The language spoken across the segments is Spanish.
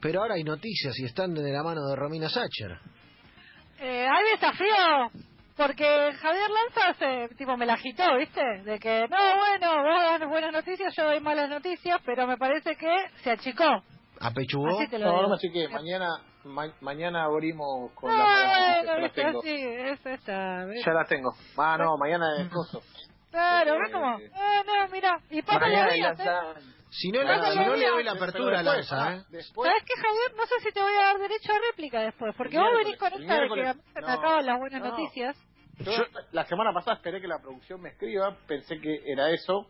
Pero ahora hay noticias y están de la mano de Romina Sacher. Eh, hay desafío, porque Javier Lanza se, tipo, me la agitó, ¿viste? De que, no, bueno, vos das buenas noticias, yo doy malas noticias, pero me parece que se achicó. ¿Apechugó? Así te lo No, no me achiqué. Mañana, ma- mañana abrimos con No, las Ya las viste, tengo. así, eso está. ¿ves? Ya las tengo. Ah, no, mañana es coso. Claro, Eh, ¿ves cómo? Ah, no, mira, y pasa Mañana los Si no, si no le doy la apertura a Lanza, ah, ¿eh? Después, ¿Sabes qué, Javier? No sé si te voy a dar derecho a réplica después, porque El vos venís con esta de que miércoles, a mí se me no, acaban las buenas no. noticias. yo la semana pasada esperé que la producción me escriba, pensé que era eso.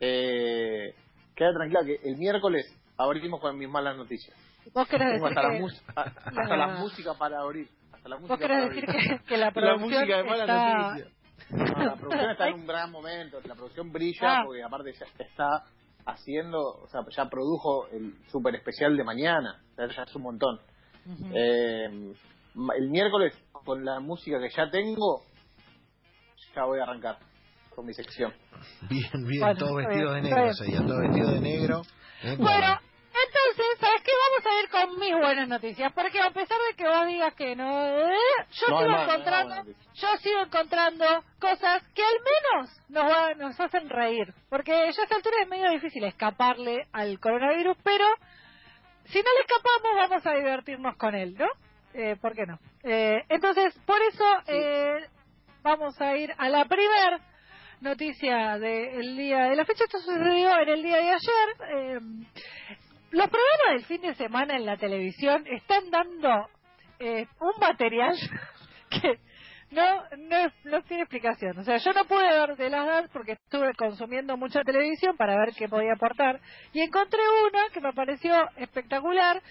Eh, queda tranquila que el miércoles abrimos con mis malas noticias. Vos querés decir hasta, la, que, mus- a- hasta la- la música para abrir. Hasta la música vos querés para decir abrir. que, que la La producción música de malas está... noticias. No, la producción está en un gran momento, la producción brilla Ah. porque aparte ya está haciendo, o sea, ya produjo el super especial de mañana, o sea, ya es un montón. Ujú. Eh, ma- el miércoles, con la música que ya tengo, ya voy a arrancar con mi sección. Bien, bien, Bueno, todos vestidos de negro, sería, todos vestidos de negro. ¿eh? Bueno, a ir con mis buenas noticias, porque a pesar de que vos digas que no, eh, yo No sigo no encontrando, yo sigo encontrando cosas que al menos nos, va- nos hacen reír, porque ya a esta altura es medio difícil escaparle al coronavirus, pero si no le escapamos vamos a divertirnos con él, ¿no? Eh, ¿Por qué no? Eh, entonces, por eso eh, vamos a ir a la primer noticia del día de la fecha. Esto sucedió en el día de ayer. Los programas del fin de semana en la televisión están dando eh, un material que no, no, no tiene explicación. O sea, yo no pude ver de las DAS porque estuve consumiendo mucha televisión para ver qué podía aportar. Y encontré una que me pareció espectacular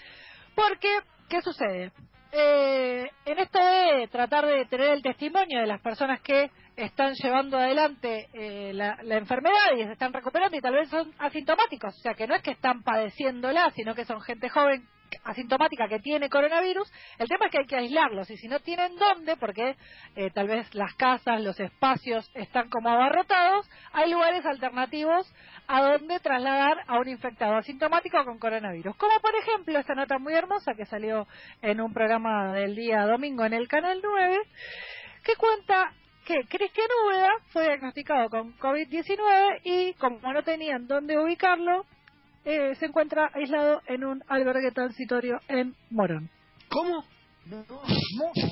porque, ¿qué sucede? Eh, en esto de tratar de tener el testimonio de las personas que están llevando adelante eh, la, la enfermedad y se están recuperando y tal vez son asintomáticos, o sea que no es que están padeciéndola, sino que son gente joven asintomática que tiene coronavirus, el tema es que hay que aislarlos y si no tienen dónde, porque eh, tal vez las casas, los espacios están como abarrotados, hay lugares alternativos a donde trasladar a un infectado asintomático con coronavirus. Como por ejemplo esta nota muy hermosa que salió en un programa del día domingo en el Canal 9, que cuenta que Cristian Úbeda fue diagnosticado con COVID-19 y como no tenían dónde ubicarlo, eh, se encuentra aislado en un albergue transitorio en Morón. ¿Cómo? ¿Cómo,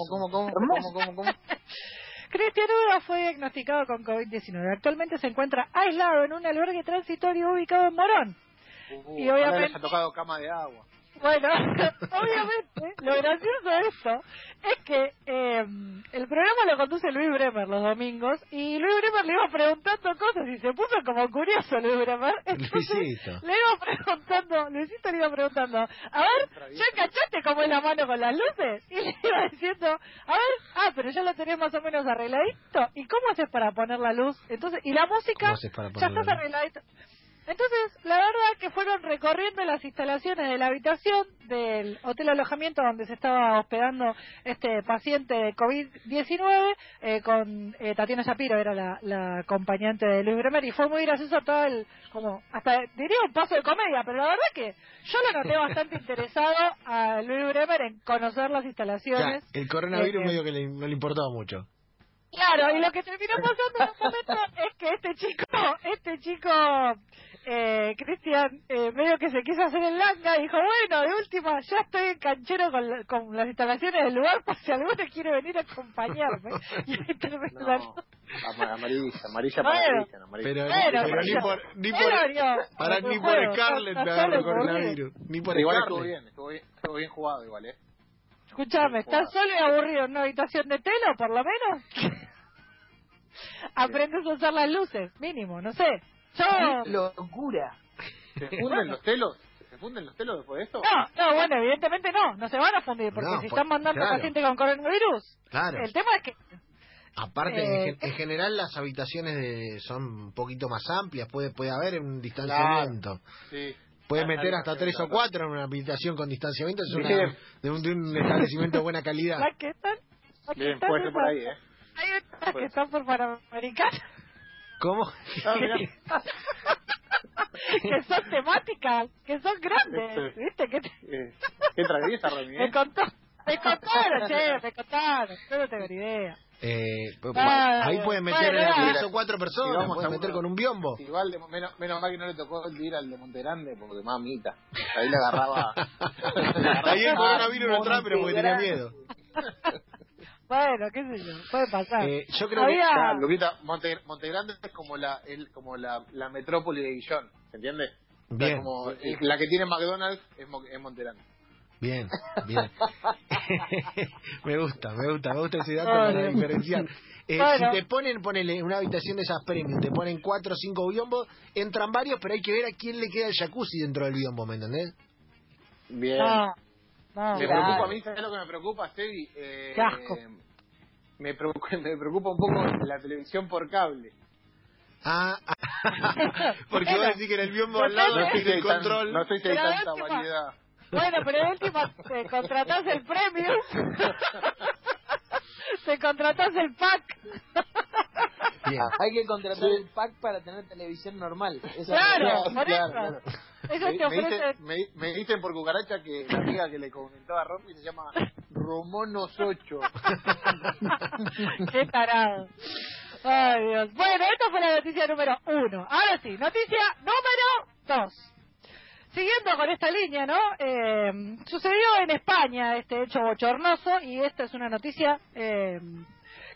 cómo, cómo, cómo, cómo, cómo? Cristian Úbeda fue diagnosticado con COVID-19. Actualmente se encuentra aislado en un albergue transitorio ubicado en Morón. Uh, Y obviamente- ha tocado cama de agua. Bueno, obviamente, lo gracioso de esto es que eh, el programa lo conduce Luis Bremer los domingos y Luis Bremer le iba preguntando cosas y se puso como curioso Luis Bremer. Entonces, Luisito. le iba preguntando, Luisito le iba preguntando, a ver, ¿ya cachaste cómo es la mano con las luces? Y le iba diciendo, a ver, ah, pero ya lo tenés más o menos arregladito. ¿Y cómo haces para poner la luz? Entonces, y la música, ¿Cómo haces para ya estás luz? arregladito. Entonces, la verdad que fueron recorriendo las instalaciones de la habitación del hotel alojamiento donde se estaba hospedando este paciente de COVID-19 eh, con eh, Tatiana Shapiro, era la, la acompañante de Luis Bremer, y fue muy gracioso todo el, como, hasta diría un paso de comedia, pero la verdad que yo lo noté bastante interesado a Luis Bremer en conocer las Ya, instalaciones. el coronavirus Eh, medio que le- no le importaba mucho. Claro, y lo que terminó pasando en un momento es que este chico, este chico, eh, Cristian, eh, medio que se quiso hacer el langa y dijo, bueno, de última, ya estoy en canchero con, la- con las instalaciones del lugar por si alguno quiere venir a acompañarme. Y ahí terminó la No, ama- amarilla, amarilla para Bueno. Cristian, amarilla. Pero, pero pero ni por, ni por, para, ni por juego, Scarlett me solo por coronavirus. Ni por Igual estuvo bien, estuvo bien, estuvo bien jugado igual, ¿eh? Escuchame, ¿estás solo y aburrido en una habitación de telo, por lo menos? Aprendes a usar las luces, mínimo, no sé. Yo... locura. ¿Se funden los telos? ¿Se funden los telos después de esto? No, no, bueno, evidentemente no, no se van a fundir, porque No, si por- están mandando claro. pacientes con coronavirus, Claro. el tema es que... Aparte, Eh, en, gen- en general las habitaciones de- son un poquito más amplias, puede puede haber un distanciamiento. Sí. Puede Ah, meter hasta sí, tres o claro. cuatro en una habitación con distanciamiento, es Sí. una- de, un, de un establecimiento de buena calidad. Las que están... Bien, están puede ser por ahí, ¿eh? Hay otras que están por Panamericana. ¿Cómo? Ah, que son temáticas, que son grandes, ¿viste? Que Eh, ¿Qué tragedia esta Remy, me contó, me contaron, che, me contaron, yo no tengo ni idea. Eh, pues, Ah, ahí pueden meter bueno, a tres o cuatro Si personas, vamos pueden a meter uno- con un biombo. Igual, de- menos, menos mal que no le tocó el ir al de Montegrande, porque mamita. Ahí le agarraba. le agarraba Ahí el coronavirus no entraba, pero porque tenía miedo. Bueno, qué sé yo, puede pasar. Eh, yo creo Había- Luquita, Monte, Montegrande es como la el, como la, la metrópoli de Guillón, ¿se entiende? O sea, Bien. como el- la que tiene McDonald's es, es Montegrande. que. Bien, bien. me gusta, me gusta, me gusta ese dato Ay, para diferenciar. Eh, Bueno. Si te ponen, ponele una habitación de esas premium, te ponen cuatro o cinco biombos, entran varios, pero hay que ver a quién le queda el jacuzzi dentro del biombo, ¿me entendés? Bien. No, no. me claro. preocupa a mí, ¿sabes lo que me preocupa, Sebi? Eh, Qué asco. me, preocupa, me preocupa un poco la televisión por cable. Ah, porque vos Bueno, decís que en el biombo al lado. No el control. no a ver tanta variedad. Bueno, pero de última te contratás el premio. te contratás el pack. Bien. Hay que contratar el pack para tener televisión normal. Esa Claro, es claro, eso. Ellos Me, te me dicen, me, me dicen por cucaracha que la amiga que le comentaba a Romy se llama Romonos 8. Qué tarado. Ay, Dios. Bueno, esta fue la noticia número uno. Ahora sí, noticia número dos. Siguiendo con esta línea, ¿no? Eh, sucedió en España este hecho bochornoso y esta es una noticia eh,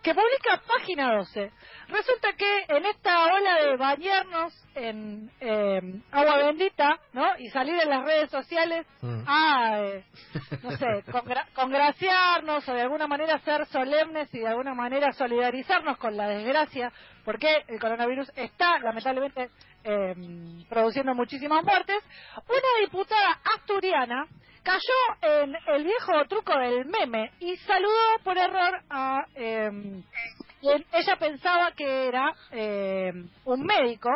que publica Página 12. Resulta que en esta ola de bañarnos en eh, agua bendita, ¿no? Y salir en las redes sociales Mm. a, eh, no sé, congra- congraciarnos o de alguna manera ser solemnes y de alguna manera solidarizarnos con la desgracia, porque el coronavirus está lamentablemente eh, produciendo muchísimas muertes, una diputada asturiana cayó en el viejo truco del meme y saludó por error a... eh, ella pensaba que era eh, un médico,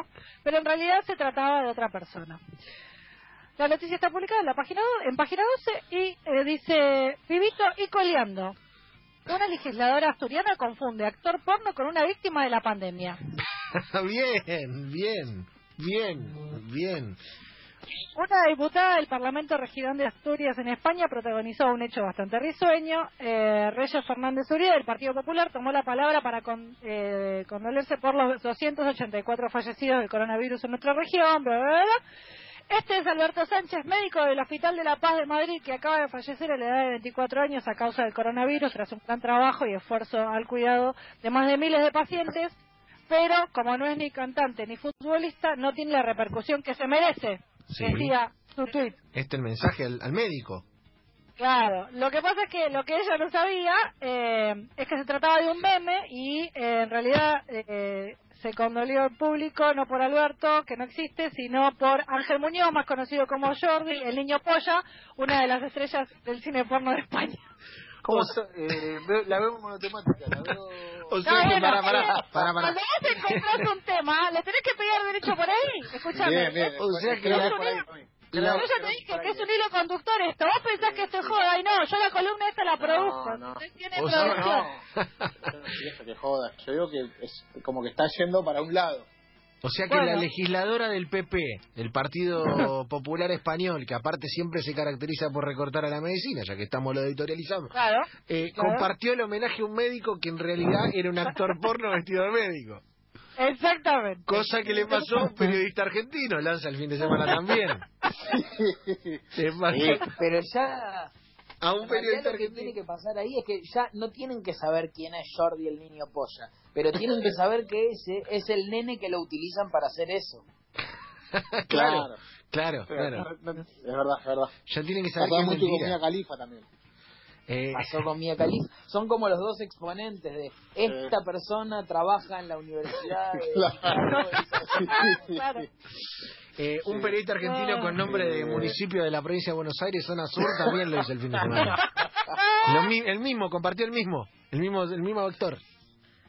pero en realidad se trataba de otra persona. La noticia está publicada en la página en página 12 y eh, dice Vivito y coleando. Una legisladora asturiana confunde actor porno con una víctima de la pandemia. bien, bien, bien, bien. Una diputada del Parlamento Regional de Asturias en España protagonizó un hecho bastante risueño. Eh, Reyes Fernández Uribe, del Partido Popular, tomó la palabra para con- eh, condolerse por los 284 fallecidos del coronavirus en nuestra región. Bla, bla, bla. Este es Alberto Sánchez, médico del Hospital de la Paz de Madrid, que acaba de fallecer a la edad de 24 años a causa del coronavirus tras un gran trabajo y esfuerzo al cuidado de más de miles de pacientes. Pero, como no es ni cantante ni futbolista, no tiene la repercusión que se merece Sí. decía su tweet. Este el mensaje al, al médico. Claro, lo que pasa es que lo que ella no sabía eh, es que se trataba de un meme y eh, en realidad eh, se condolió el público no por Alberto, que no existe, sino por Ángel Muñoz, más conocido como Jordi, el niño polla, una de las estrellas del cine porno de España. ¿Cómo so- eh, la veo monotemática, la veo... O No, sea que, bueno, pará, pará, eh, pará, pará. Cuando encontrás un tema, le tenés que pegar derecho por ahí. Escúchame. Bien, bien. O sea que la-. Pero yo ya te dije que es un hilo conductor esto. Vos pensás que esto es joda y no, yo la columna esta la produzco. No, no. Tiene O sea, producción. No, no que joda. Yo digo que es como que está yendo para un lado. O sea que Bueno. la legisladora del PP, del Partido Popular Español, que aparte siempre se caracteriza por recortar a la medicina, ya que estamos lo editorializando, Claro. eh, Claro. compartió el homenaje a un médico que en realidad era un actor porno vestido de médico. Exactamente. Cosa que le pasó a un periodista argentino, lanza el fin de semana también. Sí. Pero ya a un periodista lo que tiene que pasar ahí es que ya no tienen que saber quién es Jordi el niño polla, pero tienen que saber que ese es el nene que lo utilizan para hacer eso. claro, claro, claro. es verdad, es verdad. Ya tienen que saber que es mentira. Califa también. Eh, Pasó con Mia Khalifa. Son como los dos exponentes de esta persona trabaja en la universidad de Claro. Claro. eh, un periodista argentino con nombre de municipio de la provincia de Buenos Aires, zona sur, también lo hizo el fin de semana. Lo mi- el mismo, compartió el mismo, el mismo, el mismo actor.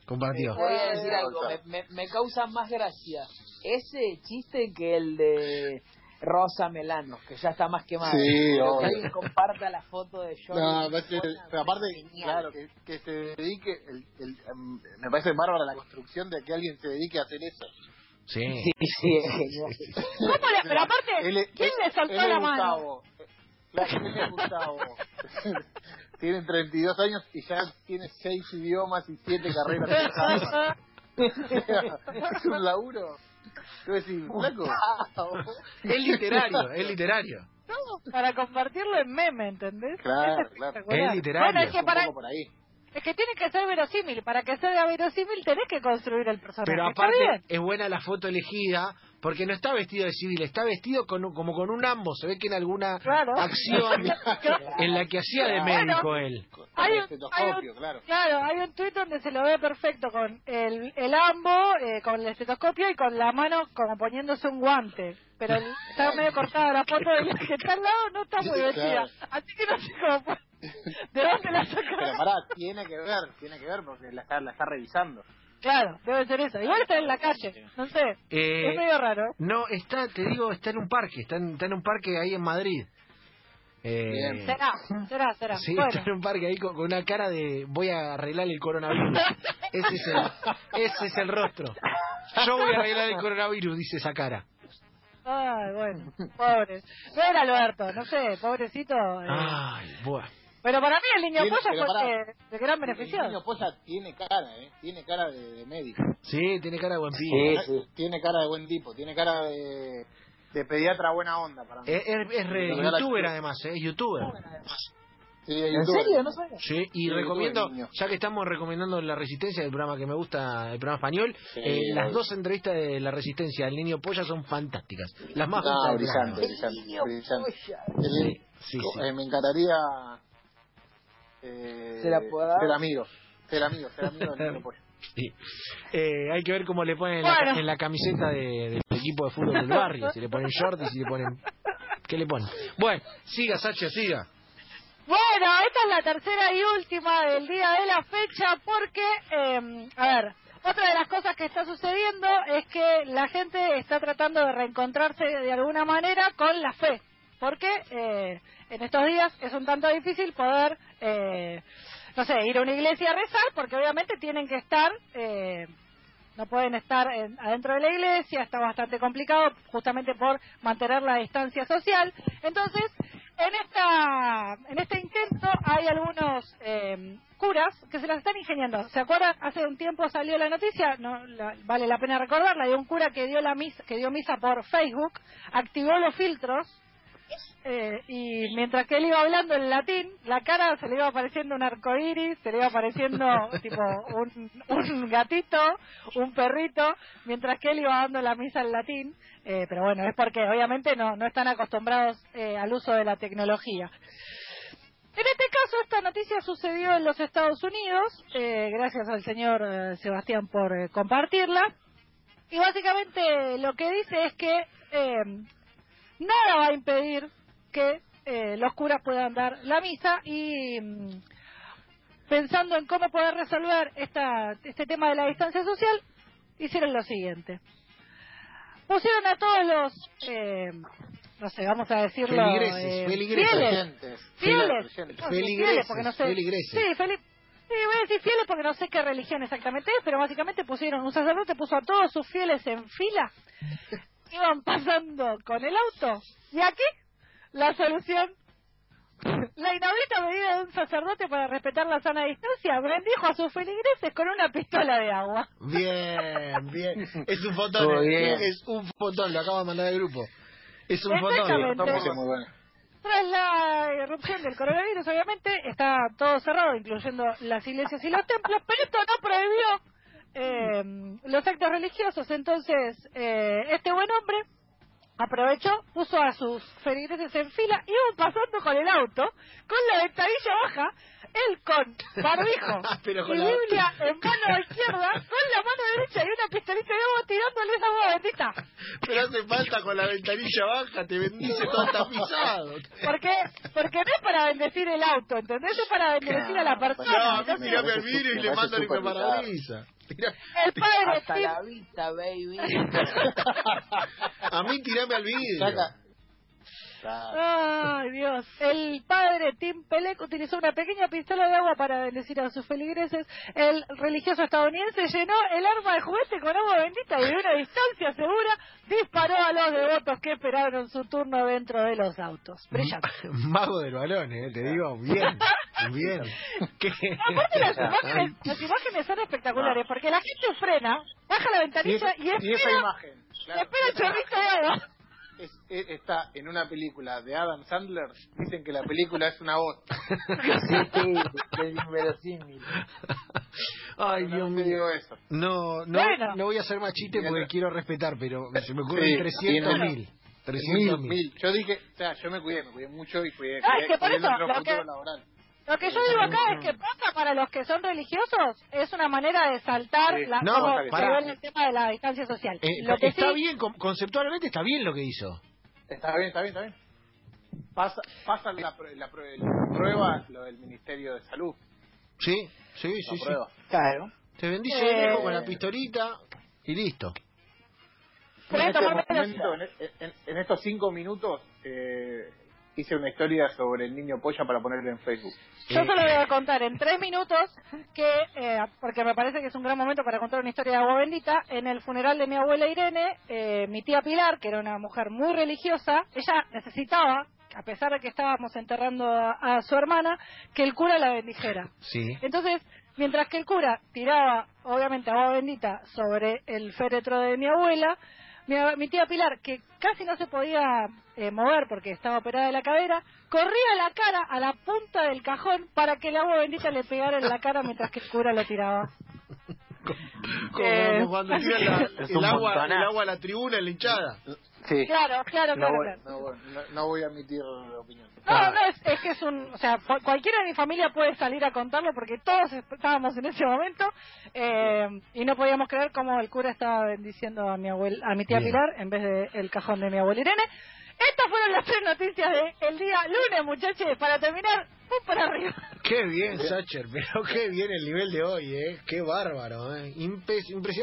Compartió. Voy a decir algo, me, me- me causa más gracia ese chiste que el de Rosa Melano, que ya está más quemada. Sí, obvio. que alguien comparta la foto de Jordi. No, me parece- Polla, pero aparte, genial. claro, que, que se dedique, el, el, em, me parece bárbara la construcción de que alguien se dedique a hacer eso. Sí. Sí, sí, es genial. ¿Cómo le- pero aparte, Él- ¿quién él- le él es la mano? Gustavo. Es Gustavo. tiene 32 años y ya tiene 6 idiomas y 7 carreras es un laburo. Es literario, es literario. para compartirlo en meme, ¿entendés? Claro, Es claro. Es literario. Bueno, es que, Un para, poco por ahí. es que tiene que ser verosímil. Para que sea verosímil tenés que construir el personaje. Pero aparte es buena la foto elegida porque no está vestido de civil, está vestido con, un- como con un ambos. Se ve que en alguna Claro. acción en la que hacía de médico él. Con Hay el un- estetoscopio, hay claro. Claro, hay un tuit donde se lo ve perfecto con el, el ambo, eh, con el estetoscopio y con la mano como poniéndose un guante. Pero el- está medio cortada la foto de la que está al lado, no está muy Claro. vestida. Así que no sé cómo. ¿De dónde la Pero sacaron? pará, tiene que ver, tiene que ver porque la está, la está revisando. Claro, debe ser eso. Igual está en la calle, no sé. Eh, es medio raro. No, está, te digo, está en un parque, está en, está en un parque ahí en Madrid. Eh. Será, será, será. Sí, bueno. está en un parque ahí con, con una cara de voy a arreglar el coronavirus. Ese es el, ese es el rostro. Yo voy a arreglar el coronavirus, dice esa cara. Ay, bueno, pobre. No era Alberto, no sé, pobrecito. eh. Ay, buah. Pero para mí el niño Tiene- polla fue de, de gran El beneficio. niño polla tiene cara, ¿eh? Tiene cara de, de médico. Sí, tiene cara de buen pibe. Sí, sí. Tiene cara de buen tipo, tiene cara de, de pediatra buena onda para mí. Es, es- es re- youtuber además, ¿eh? es youtuber. Sí, ¿En youtuber. serio? No sabía. Sí, y Sí, recomiendo, ya que estamos recomendando La Resistencia, el programa que me gusta, el programa español, Sí, eh, las dos entrevistas de La Resistencia al Niño Polla son fantásticas. Las más No, del brillante, brillante. El- Sí, sí, sí. eh, me encantaría eh, ¿Se la puedo dar? ser amigo, ser amigo, ser amigo del polla. Sí. Eh, hay que ver cómo le ponen en la, Bueno. en la camiseta de- del equipo de fútbol del barrio. Si le ponen short y si le ponen... ¿Qué le ponen? Bueno, siga, Sacha, siga. Bueno, esta es la tercera y última del día de la fecha porque, eh, a ver, otra de las cosas que está sucediendo es que la gente está tratando de reencontrarse de alguna manera con la fe. Porque eh, en estos días es un tanto difícil poder, eh, no sé, ir a una iglesia a rezar porque obviamente tienen que estar... Eh, no pueden estar en- adentro de la iglesia, está bastante complicado justamente por mantener la distancia social. Entonces, en esta en este intento hay algunos eh, curas que se las están ingeniando. ¿Se acuerdan? Hace un tiempo salió la noticia, no la- vale la pena recordarla, de un cura que dio la misa, que dio misa por Facebook, activó los filtros eh, y mientras que él iba hablando en latín, la cara se le iba apareciendo un arcoíris, se le iba apareciendo tipo un, un gatito, un perrito, mientras que él iba dando la misa en latín. Eh, pero bueno, es porque obviamente no, no están acostumbrados eh, al uso de la tecnología. En este caso, esta noticia sucedió en los Estados Unidos, eh, gracias al señor eh, Sebastián por compartirla. Y básicamente lo que dice es que eh, nada va a impedir que eh, los curas puedan dar la misa y mm, pensando en cómo poder resolver esta, este tema de la distancia social, hicieron lo siguiente. Pusieron a todos los, eh, no sé, vamos a decirlo, Feligreses, eh, feligreses. fieles, fieles, no, fieles, porque no sé. feligreses. Sí, sí, voy a decir fieles porque no sé qué religión exactamente es, pero básicamente pusieron, un sacerdote puso a todos sus fieles en fila, iban pasando con el auto, y aquí la solución. La inaudita medida de un sacerdote para respetar la sana distancia bendijo a sus feligreses con una pistola de agua. Bien, bien. Es un fotón, eh, es un fotón, lo acabo de mandar al grupo. Es un fotón. Tras la irrupción del coronavirus, obviamente, está todo cerrado, incluyendo las iglesias y los templos, pero esto no prohibió eh, los actos religiosos. Entonces, eh, este buen hombre aprovechó, puso a sus feligreses en fila, iban pasando con el auto, con la ventanilla baja, él con barbijo Pero con y la- Biblia en mano izquierda, con la mano derecha y una pistolita de agua tirándole esa agua bendita. Pero hace falta con la ventanilla baja, te bendice todo tapizado. Porque, porque no es para bendecir el auto, ¿entendés? Es para bendecir a la persona. No, a mí tirame al vidrio y Me le mando el parabrisas. El padre Hasta Steve, la vista, baby. A mí tirame al vidrio. Saca, Ay, Dios. El padre Tim Pelec utilizó una pequeña pistola de agua para bendecir a sus feligreses. El religioso estadounidense llenó el arma de juguete con agua bendita y de una distancia segura disparó a los devotos que esperaron su turno dentro de los autos. Brillante. Mago del balón, eh, te digo, bien, bien. ¿Qué? Aparte las imágenes, las imágenes son espectaculares porque la gente frena, baja la ventanilla y, y esa espera, imagen, y claro, espera el esa chorrito de agua. es- es- está en una película de Adam Sandler. Dicen que la película es una voz. Sí, es inverosímil. Ay, No Dios te mío. eso. No, no, Bueno. no voy a hacer más chiste Bien. porque quiero respetar, pero se me ocurren Sí, 300 tiene- mil. 300 Mil. Yo dije, o sea, yo me cuidé, me cuidé mucho y cuidé, Ah, es que por cuidé eso, lo que- laboral. Lo que yo digo acá es que pasa para los que son religiosos es una manera de saltar Sí. la, No, como en el tema de la distancia social. Eh, lo que está sí, bien, con- conceptualmente está bien lo que hizo. Está bien, está bien, está bien. Pasa, pasa la, la, la prueba lo del Ministerio de Salud. Sí, sí, La sí, sí. prueba. Claro. Te bendice Eh. con la pistolita y listo. En, este momento, en, en- en estos cinco minutos, eh, hice una historia sobre el niño polla para ponerlo en Facebook. yo solo voy a contar en tres minutos que, eh, porque me parece que es un gran momento para contar una historia de agua bendita, en el funeral de mi abuela Irene, eh, mi tía Pilar, que era una mujer muy religiosa, ella necesitaba, a pesar de que estábamos enterrando a, a su hermana, que el cura la bendijera. Sí. Entonces, mientras que el cura tiraba, obviamente, agua bendita sobre el féretro de mi abuela, mi, mi tía Pilar, que casi no se podía eh, mover porque estaba operada de la cadera, corría la cara a la punta del cajón para que el agua bendita le pegara en la cara mientras que el cura lo tiraba. Como, Eh. como cuando tiran la- Es el, agua, el agua a la tribuna la hinchada. Sí. Claro, claro, No claro. voy, claro. no, voy- no- no voy a emitir opinión. No, no, es, es que es un... O sea, cu- cualquiera de mi familia puede salir a contarlo porque todos estábamos en ese momento eh, y no podíamos creer cómo el cura estaba bendiciendo a mi abuel, a mi tía Bien. Pilar en vez del cajón de mi abuela Irene. Estas fueron las tres noticias del día lunes, muchachos. Para terminar, muy para arriba. Qué bien, Sacher, pero qué bien el nivel de hoy, ¿eh? Qué bárbaro, ¿eh? Impresionante.